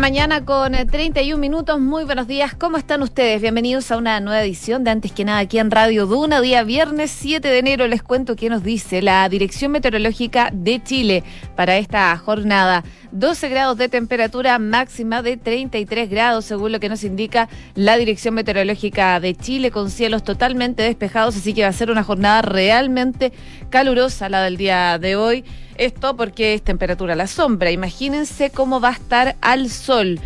mañana con 31 eh, minutos. Muy buenos días. ¿Cómo están ustedes? Bienvenidos a una nueva edición de Antes que nada aquí en Radio Duna. Día viernes 7 de enero les cuento qué nos dice la Dirección Meteorológica de Chile para esta jornada. 12 grados de temperatura máxima de 33 grados, según lo que nos indica la Dirección Meteorológica de Chile, con cielos totalmente despejados, así que va a ser una jornada realmente calurosa la del día de hoy. Esto porque es temperatura a la sombra. Imagínense cómo va a estar al sol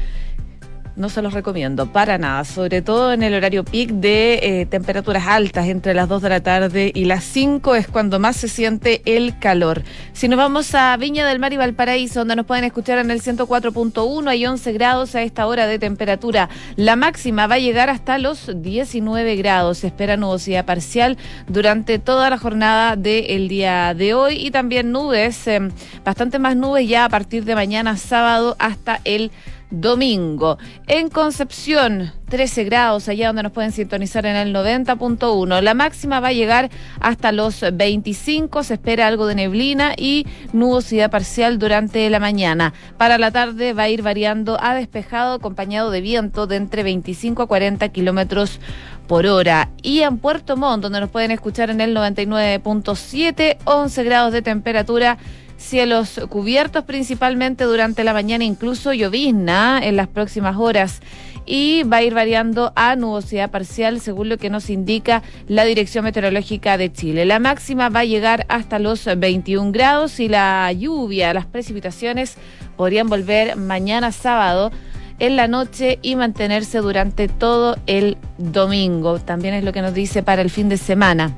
no se los recomiendo para nada, sobre todo en el horario peak de eh, temperaturas altas entre las 2 de la tarde y las 5 es cuando más se siente el calor. Si nos vamos a Viña del Mar y Valparaíso, donde nos pueden escuchar en el 104.1, hay 11 grados a esta hora de temperatura. La máxima va a llegar hasta los 19 grados. Se espera nubosidad parcial durante toda la jornada del día de hoy y también nubes, eh, bastante más nubes ya a partir de mañana sábado hasta el domingo. En Concepción, 13 grados, allá donde nos pueden sintonizar en el 90.1. La máxima va a llegar hasta los 25, se espera algo de neblina y nubosidad parcial durante la mañana. Para la tarde va a ir variando a despejado, acompañado de viento de entre 25 a 40 kilómetros por hora. Y en Puerto Montt, donde nos pueden escuchar en el 99.7, 11 grados de temperatura cielos cubiertos principalmente durante la mañana, incluso llovizna en las próximas horas y va a ir variando a nubosidad parcial según lo que nos indica la Dirección Meteorológica de Chile. La máxima va a llegar hasta los 21 grados y la lluvia, las precipitaciones podrían volver mañana sábado en la noche y mantenerse durante todo el domingo. También es lo que nos dice para el fin de semana.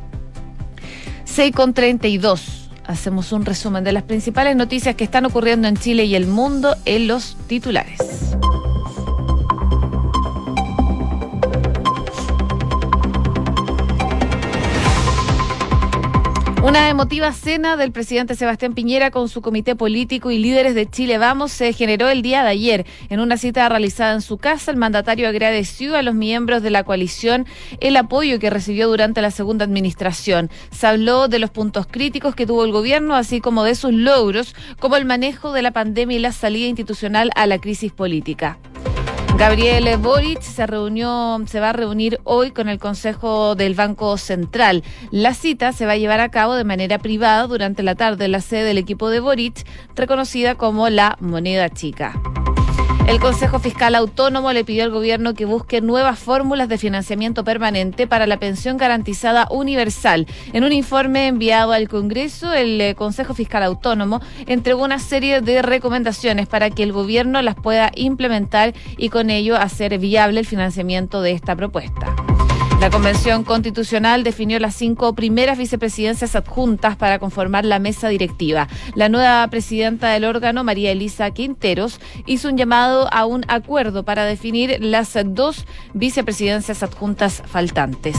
6 con 32 hacemos un resumen de las principales noticias que están ocurriendo en Chile y el mundo en los titulares. Una emotiva cena del presidente Sebastián Piñera con su comité político y líderes de Chile Vamos se generó el día de ayer. En una cita realizada en su casa, el mandatario agradeció a los miembros de la coalición el apoyo que recibió durante la segunda administración. Se habló de los puntos críticos que tuvo el gobierno, así como de sus logros, como el manejo de la pandemia y la salida institucional a la crisis política. Gabriel Boric se reunió, se va a reunir hoy con el Consejo del Banco Central. La cita se va a llevar a cabo de manera privada durante la tarde en la sede del equipo de Boric, reconocida como la moneda chica. El Consejo Fiscal Autónomo le pidió al gobierno que busque nuevas fórmulas de financiamiento permanente para la pensión garantizada universal. En un informe enviado al Congreso, el eh, Consejo Fiscal Autónomo entregó una serie de recomendaciones para que el gobierno las pueda implementar y con ello hacer viable el financiamiento de esta propuesta. La Convención Constitucional definió las cinco primeras vicepresidencias adjuntas para conformar la mesa directiva. La nueva presidenta del órgano, María Elisa Quinteros, hizo un llamado a un acuerdo para definir las dos vicepresidencias adjuntas faltantes.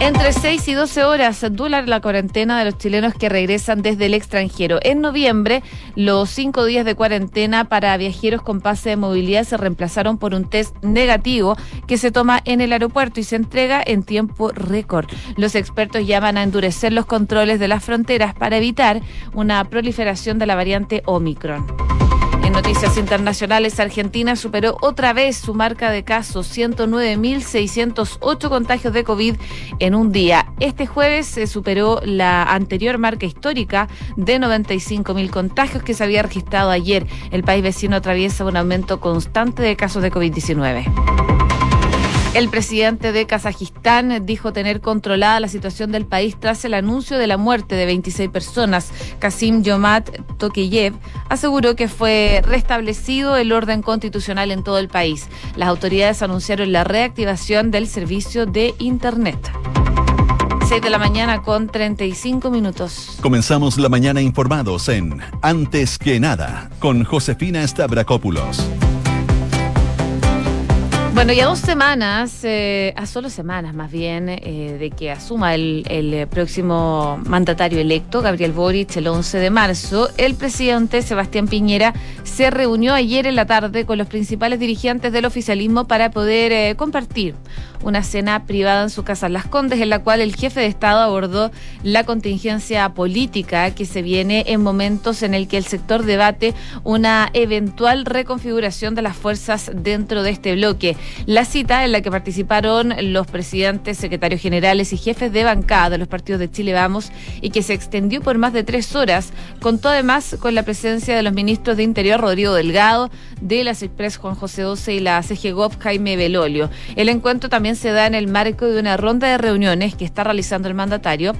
Entre 6 y 12 horas dura la cuarentena de los chilenos que regresan desde el extranjero. En noviembre, los cinco días de cuarentena para viajeros con pase de movilidad se reemplazaron por un test negativo que se toma en el aeropuerto y se entrega en tiempo récord. Los expertos llaman a endurecer los controles de las fronteras para evitar una proliferación de la variante Omicron. Noticias internacionales, Argentina superó otra vez su marca de casos, 109.608 contagios de COVID en un día. Este jueves se superó la anterior marca histórica de 95.000 contagios que se había registrado ayer. El país vecino atraviesa un aumento constante de casos de COVID-19. El presidente de Kazajistán dijo tener controlada la situación del país tras el anuncio de la muerte de 26 personas. Kasim Yomat Tokayev aseguró que fue restablecido el orden constitucional en todo el país. Las autoridades anunciaron la reactivación del servicio de Internet. 6 de la mañana con 35 minutos. Comenzamos la mañana informados en Antes que nada con Josefina Stavrakopoulos. Bueno, y a dos semanas, eh, a solo semanas más bien, eh, de que asuma el, el, próximo mandatario electo, Gabriel Boric, el 11 de marzo, el presidente Sebastián Piñera se reunió ayer en la tarde con los principales dirigentes del oficialismo para poder eh, compartir una cena privada en su casa Las Condes, en la cual el jefe de Estado abordó la contingencia política que se viene en momentos en el que el sector debate una eventual reconfiguración de las fuerzas dentro de este bloque. La cita en la que participaron los presidentes, secretarios generales y jefes de bancada de los partidos de Chile Vamos y que se extendió por más de tres horas, contó además con la presencia de los ministros de Interior Rodrigo Delgado, de las Express Juan José Doce y la CGGOP Jaime Belolio. El encuentro también se da en el marco de una ronda de reuniones que está realizando el mandatario,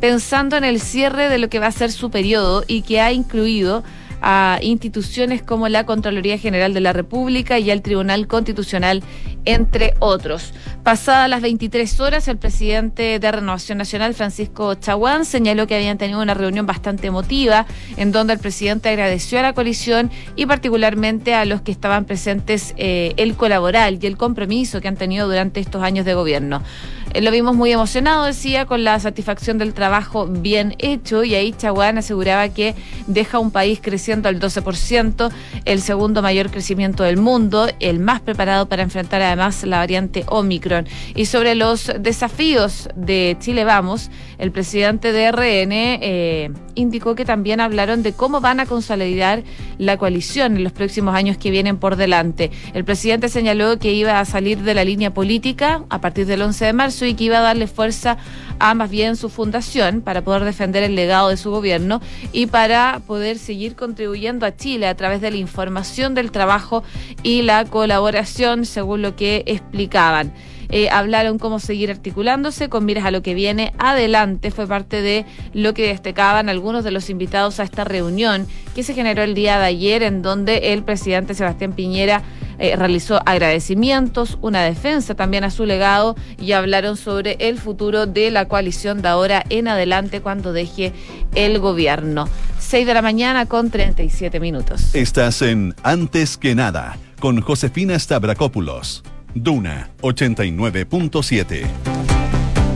pensando en el cierre de lo que va a ser su periodo y que ha incluido a instituciones como la Contraloría General de la República y el Tribunal Constitucional, entre otros. Pasadas las 23 horas, el presidente de Renovación Nacional, Francisco Chaguán, señaló que habían tenido una reunión bastante emotiva, en donde el presidente agradeció a la coalición y particularmente a los que estaban presentes eh, el colaborar y el compromiso que han tenido durante estos años de gobierno. Eh, lo vimos muy emocionado, decía, con la satisfacción del trabajo bien hecho y ahí Chaguán aseguraba que deja un país creciendo al 12%, el segundo mayor crecimiento del mundo, el más preparado para enfrentar además la variante Omicron. Y sobre los desafíos de Chile Vamos, el presidente de RN eh, indicó que también hablaron de cómo van a consolidar la coalición en los próximos años que vienen por delante. El presidente señaló que iba a salir de la línea política a partir del 11 de marzo y que iba a darle fuerza a más bien su fundación para poder defender el legado de su gobierno y para poder seguir contribuyendo a Chile a través de la información del trabajo y la colaboración, según lo que explicaban. Eh, hablaron cómo seguir articulándose con miras a lo que viene adelante. Fue parte de lo que destacaban algunos de los invitados a esta reunión que se generó el día de ayer en donde el presidente Sebastián Piñera eh, realizó agradecimientos, una defensa también a su legado y hablaron sobre el futuro de la coalición de ahora en adelante cuando deje el gobierno. 6 de la mañana con 37 minutos. Estás en Antes que nada con Josefina Stavrakopoulos. Duna 89.7.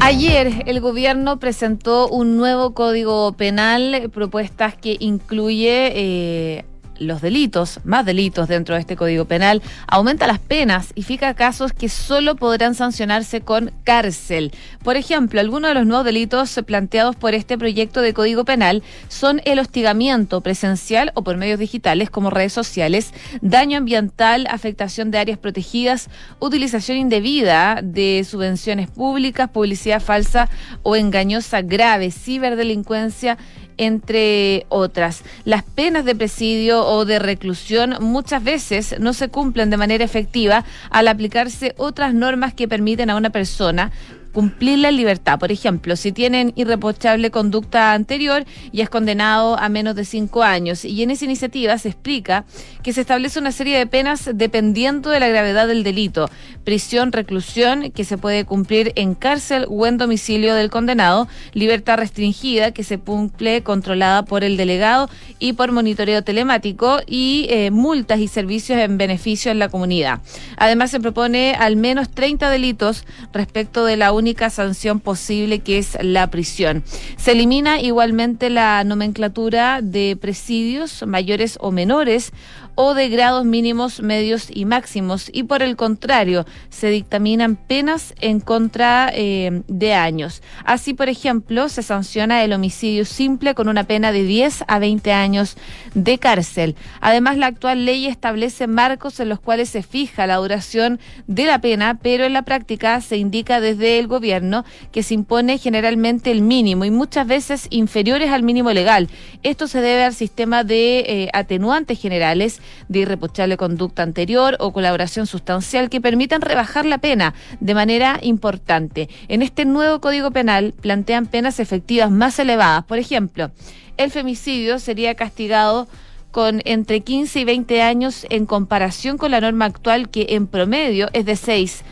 Ayer el gobierno presentó un nuevo código penal, propuestas que incluye eh, los delitos, más delitos dentro de este Código Penal, aumenta las penas y fija casos que solo podrán sancionarse con cárcel. Por ejemplo, algunos de los nuevos delitos planteados por este proyecto de Código Penal son el hostigamiento presencial o por medios digitales como redes sociales, daño ambiental, afectación de áreas protegidas, utilización indebida de subvenciones públicas, publicidad falsa o engañosa grave, ciberdelincuencia entre otras. Las penas de presidio o de reclusión muchas veces no se cumplen de manera efectiva al aplicarse otras normas que permiten a una persona cumplir la libertad. Por ejemplo, si tienen irreprochable conducta anterior y es condenado a menos de cinco años. Y en esa iniciativa se explica que se establece una serie de penas dependiendo de la gravedad del delito. Prisión, reclusión, que se puede cumplir en cárcel o en domicilio del condenado. Libertad restringida, que se cumple controlada por el delegado y por monitoreo telemático. Y eh, multas y servicios en beneficio en la comunidad. Además, se propone al menos 30 delitos respecto de la única sanción posible que es la prisión. Se elimina igualmente la nomenclatura de presidios mayores o menores o de grados mínimos, medios y máximos y por el contrario se dictaminan penas en contra eh, de años. Así, por ejemplo, se sanciona el homicidio simple con una pena de 10 a 20 años de cárcel. Además, la actual ley establece marcos en los cuales se fija la duración de la pena, pero en la práctica se indica desde el gobierno que se impone generalmente el mínimo y muchas veces inferiores al mínimo legal. Esto se debe al sistema de eh, atenuantes generales de irreprochable conducta anterior o colaboración sustancial que permitan rebajar la pena de manera importante. En este nuevo Código Penal plantean penas efectivas más elevadas. Por ejemplo, el femicidio sería castigado con entre 15 y 20 años en comparación con la norma actual que en promedio es de 6.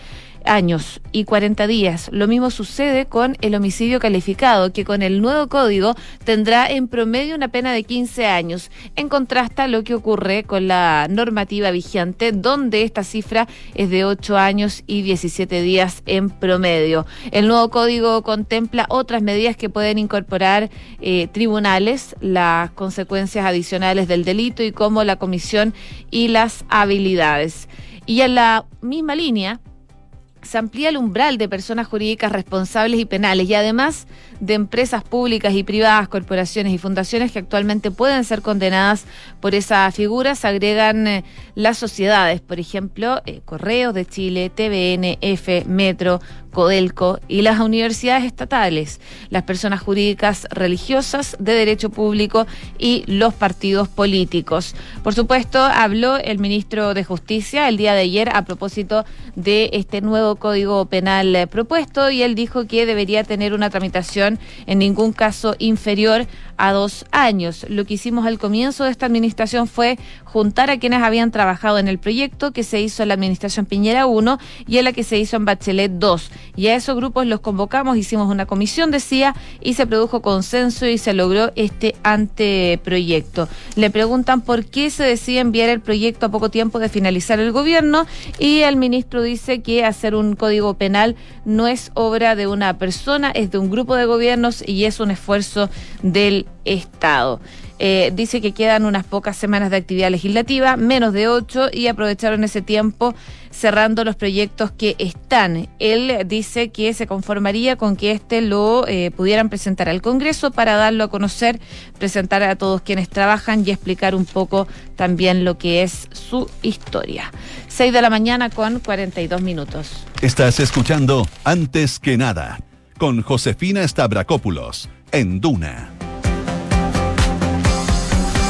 Años y 40 días. Lo mismo sucede con el homicidio calificado, que con el nuevo código tendrá en promedio una pena de 15 años, en contraste a lo que ocurre con la normativa vigente, donde esta cifra es de 8 años y 17 días en promedio. El nuevo código contempla otras medidas que pueden incorporar eh, tribunales, las consecuencias adicionales del delito y como la comisión y las habilidades. Y en la misma línea, se amplía el umbral de personas jurídicas responsables y penales y además de empresas públicas y privadas, corporaciones y fundaciones que actualmente pueden ser condenadas por esa figura, se agregan eh, las sociedades, por ejemplo, eh, Correos de Chile, TVN, F, Metro, Codelco y las universidades estatales, las personas jurídicas religiosas de derecho público y los partidos políticos. Por supuesto, habló el ministro de Justicia el día de ayer a propósito de este nuevo código penal eh, propuesto y él dijo que debería tener una tramitación en ningún caso inferior a dos años. Lo que hicimos al comienzo de esta administración fue juntar a quienes habían trabajado en el proyecto que se hizo en la administración Piñera 1 y en la que se hizo en Bachelet 2. Y a esos grupos los convocamos, hicimos una comisión, decía, y se produjo consenso y se logró este anteproyecto. Le preguntan por qué se decide enviar el proyecto a poco tiempo de finalizar el gobierno y el ministro dice que hacer un código penal no es obra de una persona, es de un grupo de gobiernos y es un esfuerzo del Estado. Eh, dice que quedan unas pocas semanas de actividad legislativa, menos de ocho, y aprovecharon ese tiempo cerrando los proyectos que están. Él dice que se conformaría con que este lo eh, pudieran presentar al Congreso para darlo a conocer, presentar a todos quienes trabajan y explicar un poco también lo que es su historia. Seis de la mañana con 42 minutos. Estás escuchando Antes que nada con Josefina Stavrakopoulos en Duna.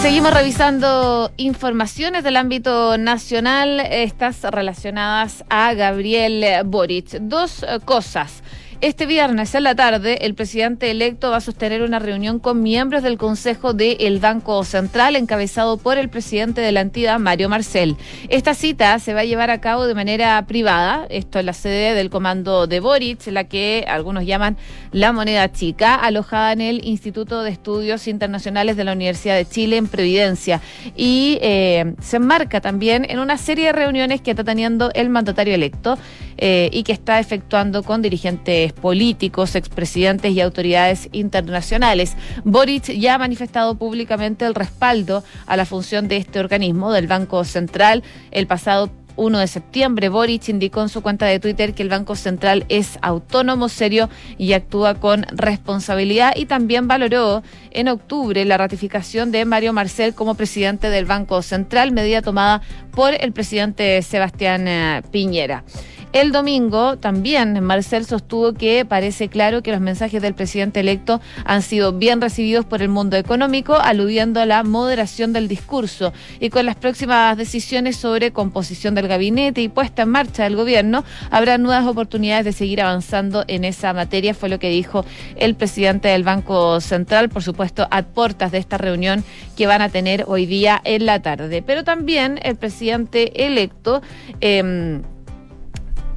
Seguimos revisando informaciones del ámbito nacional, estas relacionadas a Gabriel Boric. Dos cosas. Este viernes en la tarde, el presidente electo va a sostener una reunión con miembros del Consejo del Banco Central, encabezado por el presidente de la entidad, Mario Marcel. Esta cita se va a llevar a cabo de manera privada, esto es la sede del comando de Boric, la que algunos llaman la moneda chica, alojada en el Instituto de Estudios Internacionales de la Universidad de Chile en Previdencia. Y eh, se enmarca también en una serie de reuniones que está teniendo el mandatario electo eh, y que está efectuando con dirigentes políticos, expresidentes y autoridades internacionales. Boric ya ha manifestado públicamente el respaldo a la función de este organismo, del Banco Central, el pasado 1 de septiembre. Boric indicó en su cuenta de Twitter que el Banco Central es autónomo, serio y actúa con responsabilidad y también valoró en octubre la ratificación de Mario Marcel como presidente del Banco Central, medida tomada por el presidente Sebastián eh, Piñera. El domingo también Marcel sostuvo que parece claro que los mensajes del presidente electo han sido bien recibidos por el mundo económico, aludiendo a la moderación del discurso. Y con las próximas decisiones sobre composición del gabinete y puesta en marcha del gobierno, habrá nuevas oportunidades de seguir avanzando en esa materia, fue lo que dijo el presidente del Banco Central, por supuesto, a puertas de esta reunión que van a tener hoy día en la tarde. Pero también el presidente electo... Eh,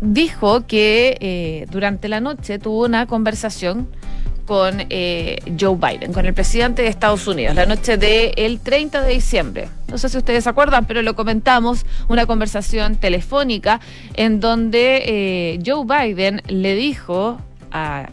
dijo que eh, durante la noche tuvo una conversación con eh, Joe Biden, con el presidente de Estados Unidos, la noche del 30 de diciembre. No sé si ustedes se acuerdan, pero lo comentamos, una conversación telefónica en donde eh, Joe Biden le dijo a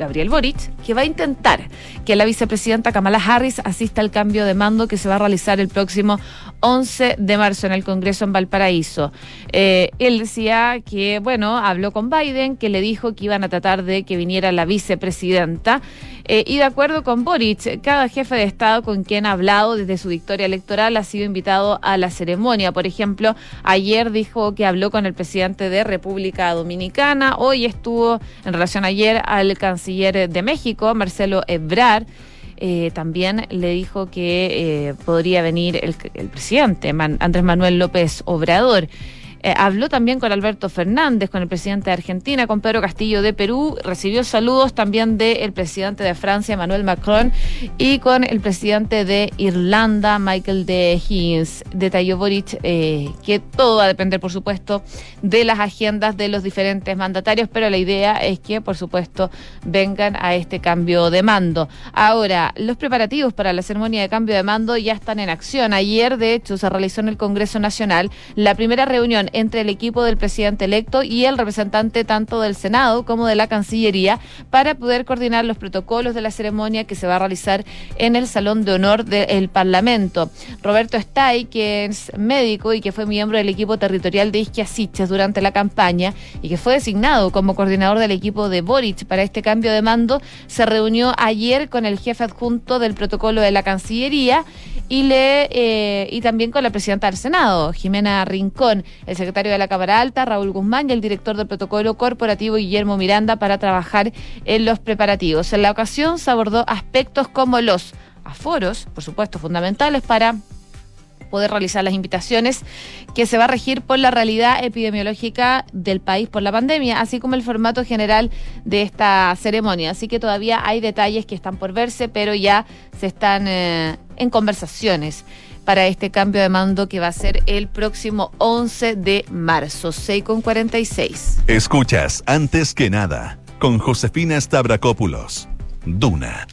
Gabriel Boric, que va a intentar que la vicepresidenta Kamala Harris asista al cambio de mando que se va a realizar el próximo 11 de marzo en el Congreso en Valparaíso. Eh, él decía que, bueno, habló con Biden, que le dijo que iban a tratar de que viniera la vicepresidenta. Eh, y de acuerdo con Boric, cada jefe de Estado con quien ha hablado desde su victoria electoral ha sido invitado a la ceremonia. Por ejemplo, ayer dijo que habló con el presidente de República Dominicana, hoy estuvo en relación ayer al canciller de México, Marcelo Ebrard. Eh, también le dijo que eh, podría venir el, presidente Andrés Manuel López Obrador. Eh, habló también con Alberto Fernández, con el presidente de Argentina, con Pedro Castillo de Perú, recibió saludos también del presidente de Francia, Emmanuel Macron, y con el presidente de Irlanda, Michael de Higgins. Detalló Boric eh, que todo va a depender, por supuesto, de las agendas de los diferentes mandatarios, pero la idea es que, por supuesto, vengan a este cambio de mando. Ahora, los preparativos para la ceremonia de cambio de mando ya están en acción. Ayer, de hecho, se realizó en el Congreso Nacional la primera reunión entre el equipo del presidente electo y el representante tanto del Senado como de la Cancillería para poder coordinar los protocolos de la ceremonia que se va a realizar en el Salón de Honor del Parlamento. Roberto Stay, que es médico y que fue miembro del equipo territorial de Isquiasiches durante la campaña y que fue designado como coordinador del equipo de Boric para este cambio de mando, se reunió ayer con el jefe adjunto del protocolo de la Cancillería eh, y también con la presidenta del Senado, Jimena Rincón, el secretario de la Cámara Alta, Raúl Guzmán, y el director del protocolo corporativo, Guillermo Miranda, para trabajar en los preparativos. En la ocasión se abordó aspectos como los aforos, por supuesto, fundamentales para poder realizar las invitaciones que se va a regir por la realidad epidemiológica del país por la pandemia, así como el formato general de esta ceremonia. Así que todavía hay detalles que están por verse, pero ya se están eh, en conversaciones para este cambio de mando que va a ser el próximo 11 de marzo, 6 con 46. Escuchas antes que nada con Josefina Stavrakopoulos. Duna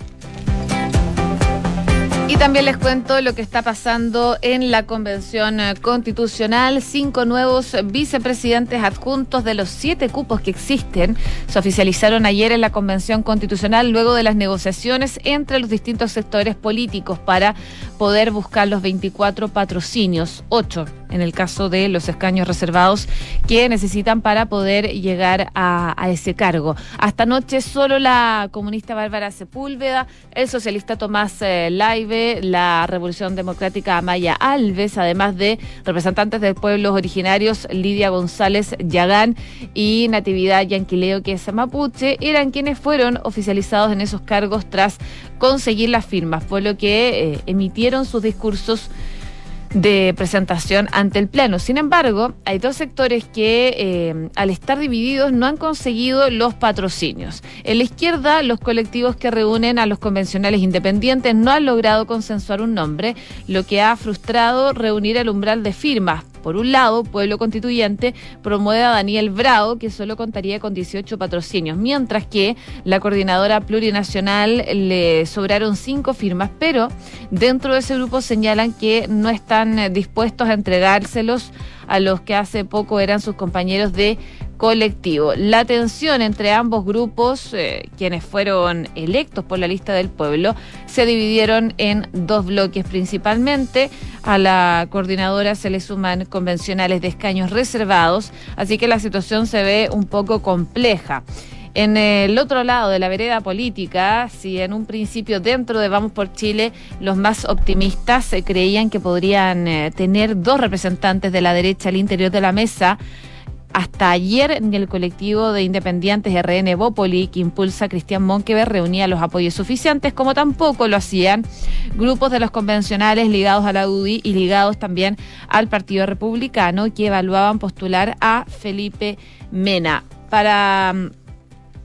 y también les cuento lo que está pasando en la Convención eh, Constitucional. Cinco nuevos vicepresidentes adjuntos de los siete cupos que existen se oficializaron ayer en la Convención Constitucional luego de las negociaciones entre los distintos sectores políticos para poder buscar los 24 patrocinios, ocho en el caso de los escaños reservados que necesitan para poder llegar a, ese cargo. Hasta anoche solo la comunista Bárbara Sepúlveda, el socialista Tomás eh, La Revolución Democrática Amaya Alves, además de representantes de pueblos originarios Lidia González Yagán y Natividad Yanquileo, que es mapuche, eran quienes fueron oficializados en esos cargos tras conseguir las firmas, por lo que eh, emitieron sus discursos de presentación ante el Pleno. Sin embargo, hay dos sectores que, eh, al estar divididos, no han conseguido los patrocinios. En la izquierda, los colectivos que reúnen a los convencionales independientes no han logrado consensuar un nombre, lo que ha frustrado reunir el umbral de firmas por un lado, Pueblo Constituyente promueve a Daniel Bravo, que solo contaría con 18 patrocinios, mientras que la coordinadora plurinacional le sobraron cinco firmas, pero dentro de ese grupo señalan que no están dispuestos a entregárselos a los que hace poco eran sus compañeros de colectivo. La tensión entre ambos grupos, eh, quienes fueron electos por la lista del pueblo, se dividieron en dos bloques principalmente. A la coordinadora se le suman convencionales de escaños reservados, así que la situación se ve un poco compleja. En el otro lado de la vereda política, si en un principio dentro de Vamos por Chile los más optimistas se creían que podrían eh, tener dos representantes de la derecha al interior de la mesa, hasta ayer en el colectivo de independientes RN Bópoli, que impulsa Cristian Monkever, reunía los apoyos suficientes, como tampoco lo hacían grupos de los convencionales ligados a la UDI y ligados también al Partido Republicano, que evaluaban postular a Felipe Mena. Para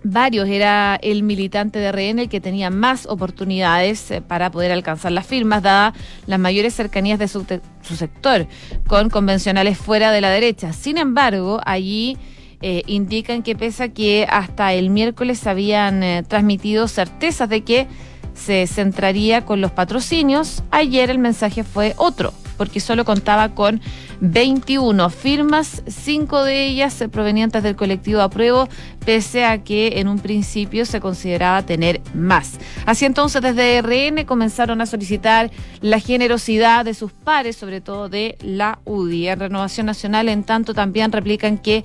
varios era el militante de RN el que tenía más oportunidades eh, para poder alcanzar las firmas, dadas las mayores cercanías de su, sector, con convencionales fuera de la derecha. Sin embargo, allí eh, indican que pese a que hasta el miércoles habían eh, transmitido certezas de que se centraría con los patrocinios, ayer el mensaje fue otro, porque solo contaba con 21 firmas, cinco de ellas provenientes del colectivo Apruebo, pese a que en un principio se consideraba tener más. Así entonces desde RN comenzaron a solicitar la generosidad de sus pares, sobre todo de la UDI. En Renovación Nacional, en tanto, también replican que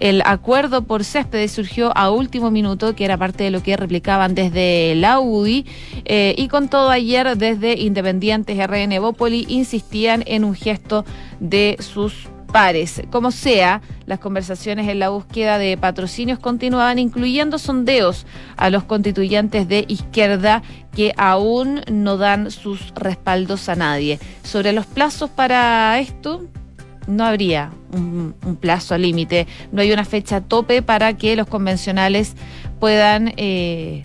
el acuerdo por céspedes surgió a último minuto, que era parte de lo que replicaban desde la UDI, eh, y con todo ayer desde Independientes RN Bópoli insistían en un gesto de sus pares. Como sea, las conversaciones en la búsqueda de patrocinios continuaban incluyendo sondeos a los constituyentes de izquierda que aún no dan sus respaldos a nadie. Sobre los plazos para esto, no habría un, plazo límite, no hay una fecha tope para que los convencionales puedan eh,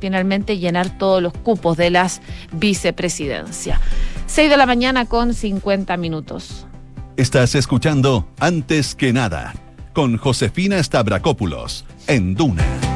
finalmente llenar todos los cupos de las vicepresidencias. 6 de la mañana con 50 minutos. Estás escuchando Antes que nada con Josefina Stavrakopoulos en Duna.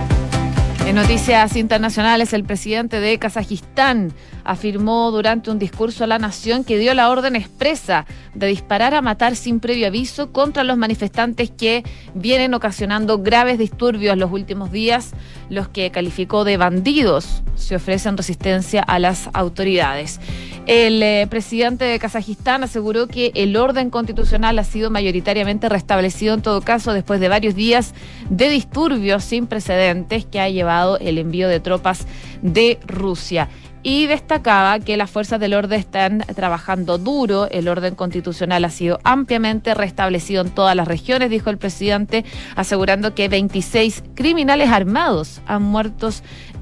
En noticias internacionales, el presidente de Kazajistán afirmó durante un discurso a la nación que dio la orden expresa de disparar a matar sin previo aviso contra los manifestantes que vienen ocasionando graves disturbios los últimos días, los que calificó de bandidos, se ofrecen resistencia a las autoridades. El eh, presidente de Kazajistán aseguró que el orden constitucional ha sido mayoritariamente restablecido en todo caso después de varios días de disturbios sin precedentes que ha llevado el envío de tropas de Rusia y destacaba que las fuerzas del orden están trabajando duro. El orden constitucional ha sido ampliamente restablecido en todas las regiones, dijo el presidente, asegurando que 26 criminales armados han muerto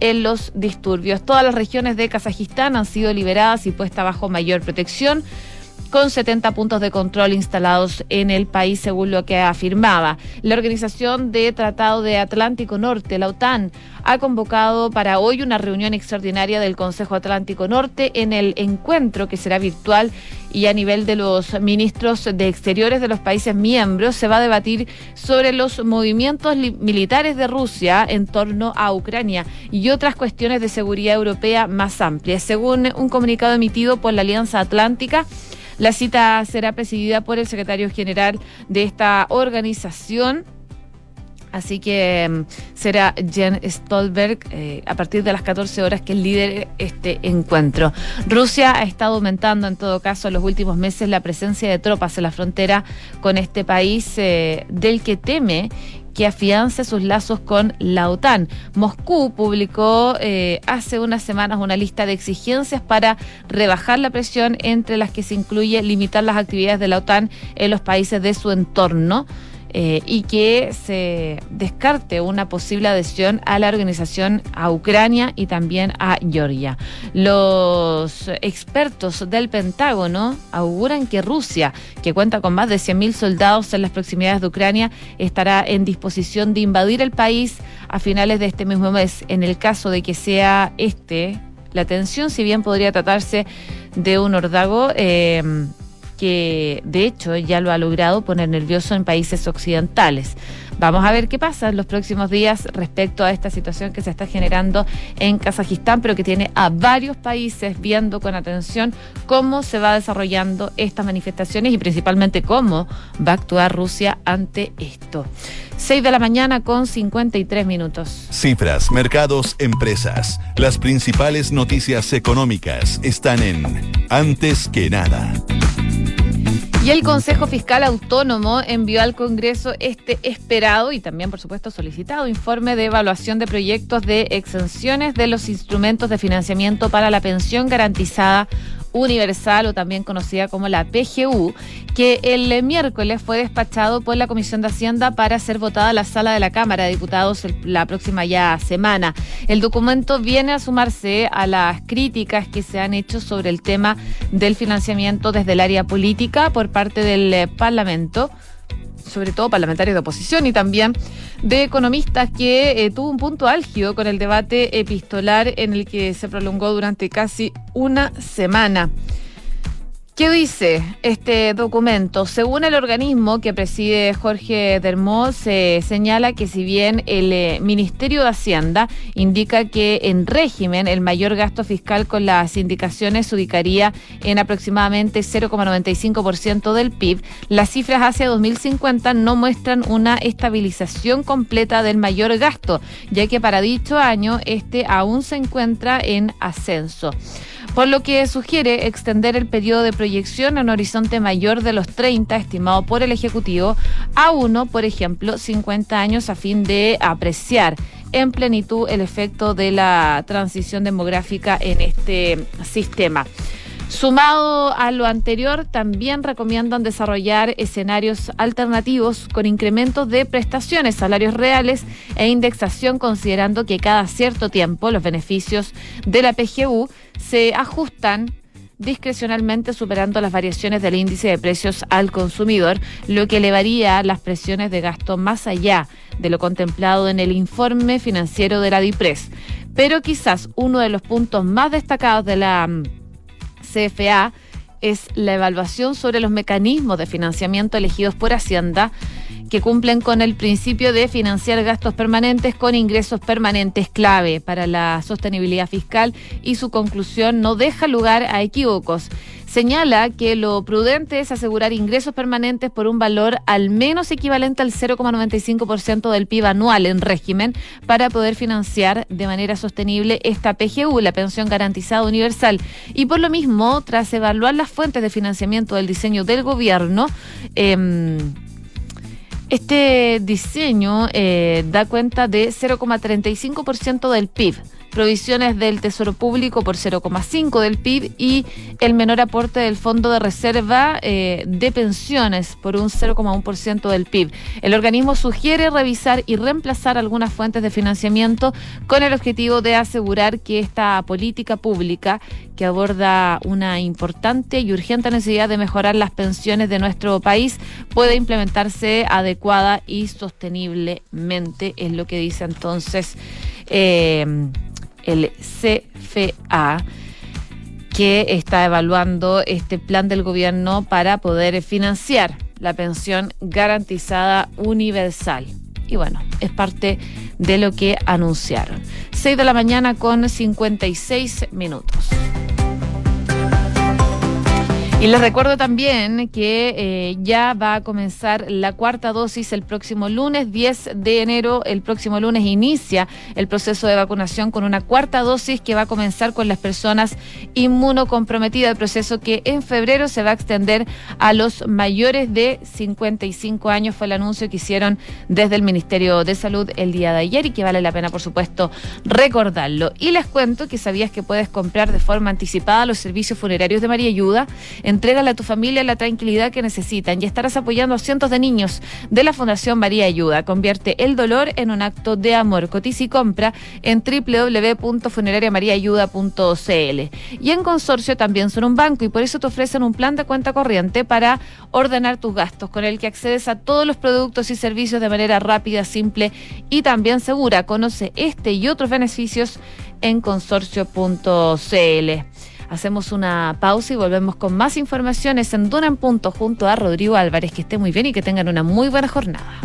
en los disturbios. Todas las regiones de Kazajistán han sido liberadas y puestas bajo mayor protección con 70 puntos de control instalados en el país, según lo que afirmaba. La Organización de Tratado de Atlántico Norte, la OTAN, ha convocado para hoy una reunión extraordinaria del Consejo Atlántico Norte en el encuentro que será virtual y a nivel de los ministros de Exteriores de los países miembros se va a debatir sobre los movimientos militares de Rusia en torno a Ucrania y otras cuestiones de seguridad europea más amplias. Según un comunicado emitido por la Alianza Atlántica, la cita será presidida por el secretario general de esta organización. Así que mm, será Jen Stolberg eh, a partir de las 14 horas que lidere este encuentro. Rusia ha estado aumentando en todo caso en los últimos meses la presencia de tropas en la frontera con este país eh, del que teme que afiance sus lazos con la OTAN. Moscú publicó eh, hace unas semanas una lista de exigencias para rebajar la presión entre las que se incluye limitar las actividades de la OTAN en los países de su entorno. Eh, y que se descarte una posible adhesión a la organización a Ucrania y también a Georgia. Los expertos del Pentágono auguran que Rusia, que cuenta con más de 100.000 soldados en las proximidades de Ucrania, estará en disposición de invadir el país a finales de este mismo mes. En el caso de que sea este la tensión, si bien podría tratarse de un ordago, eh, que de hecho ya lo ha logrado poner nervioso en países occidentales. Vamos a ver qué pasa en los próximos días respecto a esta situación que se está generando en Kazajistán, pero que tiene a varios países viendo con atención cómo se va desarrollando estas manifestaciones y principalmente cómo va a actuar Rusia ante esto. 6 de la mañana con 53 minutos. Cifras, mercados, empresas. Las principales noticias económicas están en Antes que nada. Y el Consejo Fiscal Autónomo envió al Congreso este esperado y también, por supuesto, solicitado informe de evaluación de proyectos de exenciones de los instrumentos de financiamiento para la pensión garantizada universal o también conocida como la PGU, que el miércoles fue despachado por la Comisión de Hacienda para ser votada en la sala de la Cámara de Diputados la próxima ya semana. El documento viene a sumarse a las críticas que se han hecho sobre el tema del financiamiento desde el área política por parte del eh, Parlamento sobre todo parlamentarios de oposición y también de economistas, que eh, tuvo un punto álgido con el debate epistolar en el que se prolongó durante casi una semana. ¿Qué dice este documento? Según el organismo que preside Jorge Dermos, se señala que si bien el eh, Ministerio de Hacienda indica que en régimen el mayor gasto fiscal con las indicaciones se ubicaría en aproximadamente 0,95% del PIB, las cifras hacia 2050 no muestran una estabilización completa del mayor gasto, ya que para dicho año este aún se encuentra en ascenso por lo que sugiere extender el periodo de proyección a un horizonte mayor de los 30 estimado por el Ejecutivo a uno, por ejemplo, 50 años a fin de apreciar en plenitud el efecto de la transición demográfica en este sistema. Sumado a lo anterior, también recomiendan desarrollar escenarios alternativos con incrementos de prestaciones, salarios reales e indexación, considerando que cada cierto tiempo los beneficios de la PGU se ajustan discrecionalmente superando las variaciones del índice de precios al consumidor, lo que elevaría las presiones de gasto más allá de lo contemplado en el informe financiero de la DIPRES. Pero quizás uno de los puntos más destacados de la mm, CFA es la evaluación sobre los mecanismos de financiamiento elegidos por Hacienda que cumplen con el principio de financiar gastos permanentes con ingresos permanentes clave para la sostenibilidad fiscal y su conclusión no deja lugar a equívocos. Señala que lo prudente es asegurar ingresos permanentes por un valor al menos equivalente al 0,95% del PIB anual en régimen para poder financiar de manera sostenible esta PGU, la pensión garantizada universal. Y por lo mismo, tras evaluar las fuentes de financiamiento del diseño del gobierno, eh, este diseño eh, da cuenta de 0,35% del PIB provisiones del Tesoro Público por 0,5 del PIB y el menor aporte del Fondo de Reserva eh, de Pensiones por un 0,1% del PIB. El organismo sugiere revisar y reemplazar algunas fuentes de financiamiento con el objetivo de asegurar que esta política pública que aborda una importante y urgente necesidad de mejorar las pensiones de nuestro país puede implementarse adecuada y sosteniblemente, es lo que dice entonces. Eh, el CFA que está evaluando este plan del gobierno para poder financiar la pensión garantizada universal. Y bueno, es parte de lo que anunciaron. 6 de la mañana con 56 minutos. Y les recuerdo también que eh, ya va a comenzar la cuarta dosis el próximo lunes, 10 de enero. El próximo lunes inicia el proceso de vacunación con una cuarta dosis que va a comenzar con las personas inmunocomprometidas, el proceso que en febrero se va a extender a los mayores de 55 años. Fue el anuncio que hicieron desde el Ministerio de Salud el día de ayer y que vale la pena, por supuesto, recordarlo. Y les cuento que sabías que puedes comprar de forma anticipada los servicios funerarios de María Ayuda Entrégale a tu familia la tranquilidad que necesitan y estarás apoyando a cientos de niños de la Fundación María Ayuda. Convierte el dolor en un acto de amor. Cotiza y compra en www.funerariamariaayuda.cl. Y en consorcio también son un banco y por eso te ofrecen un plan de cuenta corriente para ordenar tus gastos, con el que accedes a todos los productos y servicios de manera rápida, simple y también segura. Conoce este y otros beneficios en consorcio.cl. Hacemos una pausa y volvemos con más informaciones en Duna en Punto junto a Rodrigo Álvarez. Que esté muy bien y que tengan una muy buena jornada.